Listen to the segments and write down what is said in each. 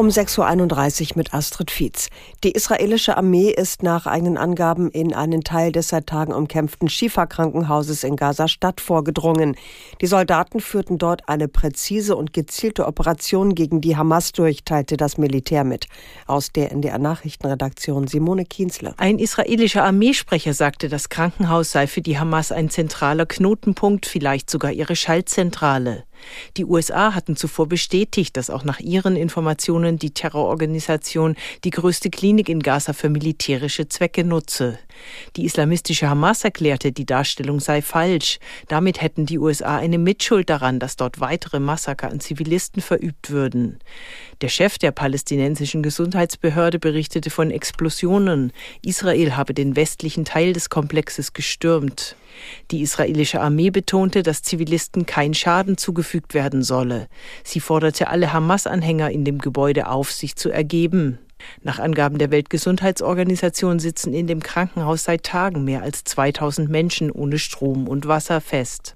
Um 6.31 Uhr mit Astrid Fietz. Die israelische Armee ist nach eigenen Angaben in einen Teil des seit Tagen umkämpften Schifa-Krankenhauses in Gaza-Stadt vorgedrungen. Die Soldaten führten dort eine präzise und gezielte Operation gegen die Hamas durch, teilte das Militär mit. Aus der NDR-Nachrichtenredaktion Simone Kienzle. Ein israelischer Armeesprecher sagte, das Krankenhaus sei für die Hamas ein zentraler Knotenpunkt, vielleicht sogar ihre Schaltzentrale. Die USA hatten zuvor bestätigt, dass auch nach ihren Informationen die Terrororganisation die größte Klinik in Gaza für militärische Zwecke nutze. Die islamistische Hamas erklärte, die Darstellung sei falsch. Damit hätten die USA eine Mitschuld daran, dass dort weitere Massaker an Zivilisten verübt würden. Der Chef der palästinensischen Gesundheitsbehörde berichtete von Explosionen. Israel habe den westlichen Teil des Komplexes gestürmt. Die israelische Armee betonte, dass Zivilisten kein Schaden zugefügt werden solle. Sie forderte alle Hamas-Anhänger in dem Gebäude auf, sich zu ergeben. Nach Angaben der Weltgesundheitsorganisation sitzen in dem Krankenhaus seit Tagen mehr als 2000 Menschen ohne Strom und Wasser fest.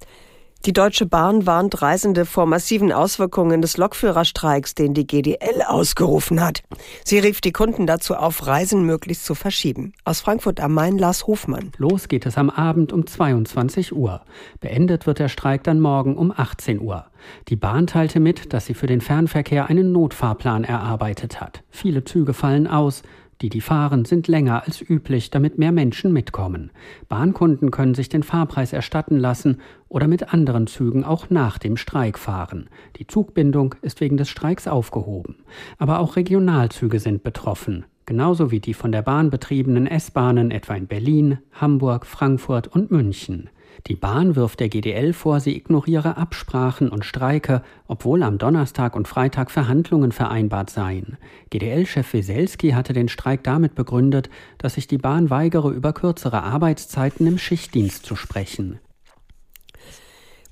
Die Deutsche Bahn warnt Reisende vor massiven Auswirkungen des Lokführerstreiks, den die GDL ausgerufen hat. Sie rief die Kunden dazu auf, Reisen möglichst zu verschieben. Aus Frankfurt am Main Lars Hofmann. Los geht es am Abend um 22 Uhr. Beendet wird der Streik dann morgen um 18 Uhr. Die Bahn teilte mit, dass sie für den Fernverkehr einen Notfahrplan erarbeitet hat. Viele Züge fallen aus. Die, die fahren, sind länger als üblich, damit mehr Menschen mitkommen. Bahnkunden können sich den Fahrpreis erstatten lassen oder mit anderen Zügen auch nach dem Streik fahren. Die Zugbindung ist wegen des Streiks aufgehoben. Aber auch Regionalzüge sind betroffen genauso wie die von der Bahn betriebenen S-Bahnen etwa in Berlin, Hamburg, Frankfurt und München. Die Bahn wirft der GDL vor, sie ignoriere Absprachen und Streike, obwohl am Donnerstag und Freitag Verhandlungen vereinbart seien. GDL-Chef Weselski hatte den Streik damit begründet, dass sich die Bahn weigere, über kürzere Arbeitszeiten im Schichtdienst zu sprechen.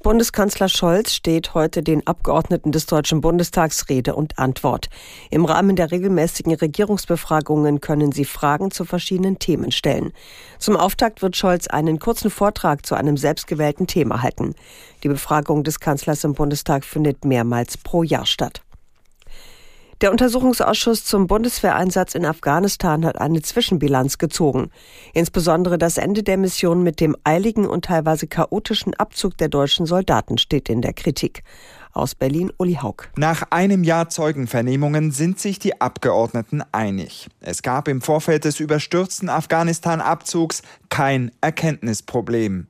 Bundeskanzler Scholz steht heute den Abgeordneten des Deutschen Bundestags Rede und Antwort. Im Rahmen der regelmäßigen Regierungsbefragungen können sie Fragen zu verschiedenen Themen stellen. Zum Auftakt wird Scholz einen kurzen Vortrag zu einem selbstgewählten Thema halten. Die Befragung des Kanzlers im Bundestag findet mehrmals pro Jahr statt. Der Untersuchungsausschuss zum Bundeswehreinsatz in Afghanistan hat eine Zwischenbilanz gezogen. Insbesondere das Ende der Mission mit dem eiligen und teilweise chaotischen Abzug der deutschen Soldaten steht in der Kritik. Aus Berlin Uli Haug. Nach einem Jahr Zeugenvernehmungen sind sich die Abgeordneten einig. Es gab im Vorfeld des überstürzten Afghanistan-Abzugs kein Erkenntnisproblem.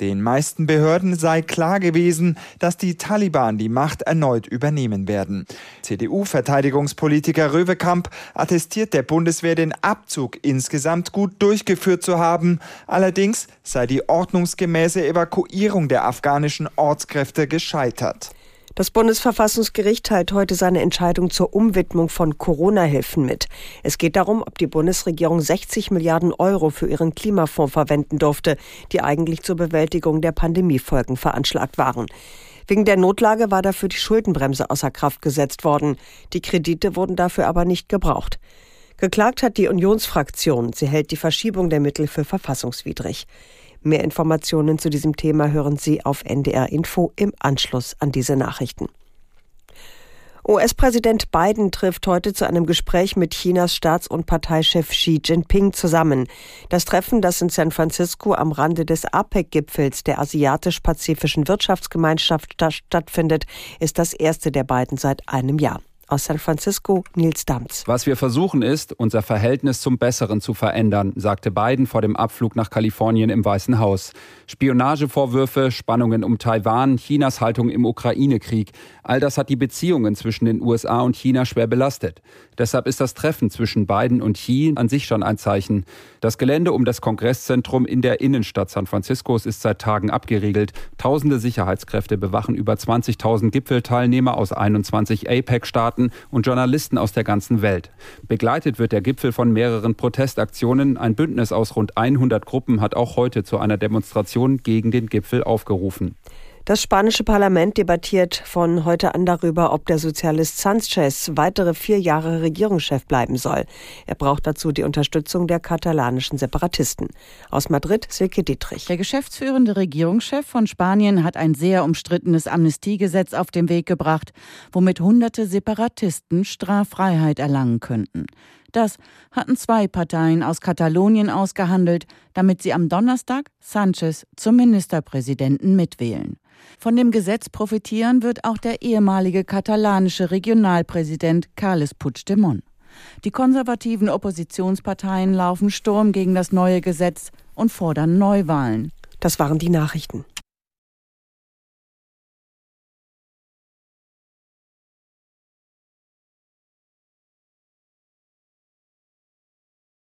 Den meisten Behörden sei klar gewesen, dass die Taliban die Macht erneut übernehmen werden. CDU-Verteidigungspolitiker Röwekamp attestiert der Bundeswehr den Abzug insgesamt gut durchgeführt zu haben. Allerdings sei die ordnungsgemäße Evakuierung der afghanischen Ortskräfte gescheitert. Das Bundesverfassungsgericht teilt heute seine Entscheidung zur Umwidmung von Corona-Hilfen mit. Es geht darum, ob die Bundesregierung 60 Milliarden Euro für ihren Klimafonds verwenden durfte, die eigentlich zur Bewältigung der Pandemiefolgen veranschlagt waren. Wegen der Notlage war dafür die Schuldenbremse außer Kraft gesetzt worden. Die Kredite wurden dafür aber nicht gebraucht. Geklagt hat die Unionsfraktion. Sie hält die Verschiebung der Mittel für verfassungswidrig. Mehr Informationen zu diesem Thema hören Sie auf NDR Info im Anschluss an diese Nachrichten. US-Präsident Biden trifft heute zu einem Gespräch mit Chinas Staats- und Parteichef Xi Jinping zusammen. Das Treffen, das in San Francisco am Rande des APEC-Gipfels der Asiatisch-Pazifischen Wirtschaftsgemeinschaft stattfindet, ist das erste der beiden seit einem Jahr. Aus San Francisco, Nils Damz. Was wir versuchen ist, unser Verhältnis zum Besseren zu verändern, sagte Biden vor dem Abflug nach Kalifornien im Weißen Haus. Spionagevorwürfe, Spannungen um Taiwan, Chinas Haltung im Ukraine-Krieg, all das hat die Beziehungen zwischen den USA und China schwer belastet. Deshalb ist das Treffen zwischen Biden und Xi an sich schon ein Zeichen. Das Gelände um das Kongresszentrum in der Innenstadt San Franciscos ist seit Tagen abgeriegelt. Tausende Sicherheitskräfte bewachen über 20.000 Gipfelteilnehmer aus 21 APEC-Staaten Experten und Journalisten aus der ganzen Welt. Begleitet wird der Gipfel von mehreren Protestaktionen. Ein Bündnis aus rund 100 Gruppen hat auch heute zu einer Demonstration gegen den Gipfel aufgerufen. Das spanische Parlament debattiert von heute an darüber, ob der Sozialist Sanchez weitere vier Jahre Regierungschef bleiben soll. Er braucht dazu die Unterstützung der katalanischen Separatisten. Aus Madrid Silke Dietrich. Der geschäftsführende Regierungschef von Spanien hat ein sehr umstrittenes Amnestiegesetz auf den Weg gebracht, womit hunderte Separatisten Straffreiheit erlangen könnten. Das hatten zwei Parteien aus Katalonien ausgehandelt, damit sie am Donnerstag Sanchez zum Ministerpräsidenten mitwählen. Von dem Gesetz profitieren wird auch der ehemalige katalanische Regionalpräsident Carles Puigdemont. Die konservativen Oppositionsparteien laufen Sturm gegen das neue Gesetz und fordern Neuwahlen. Das waren die Nachrichten.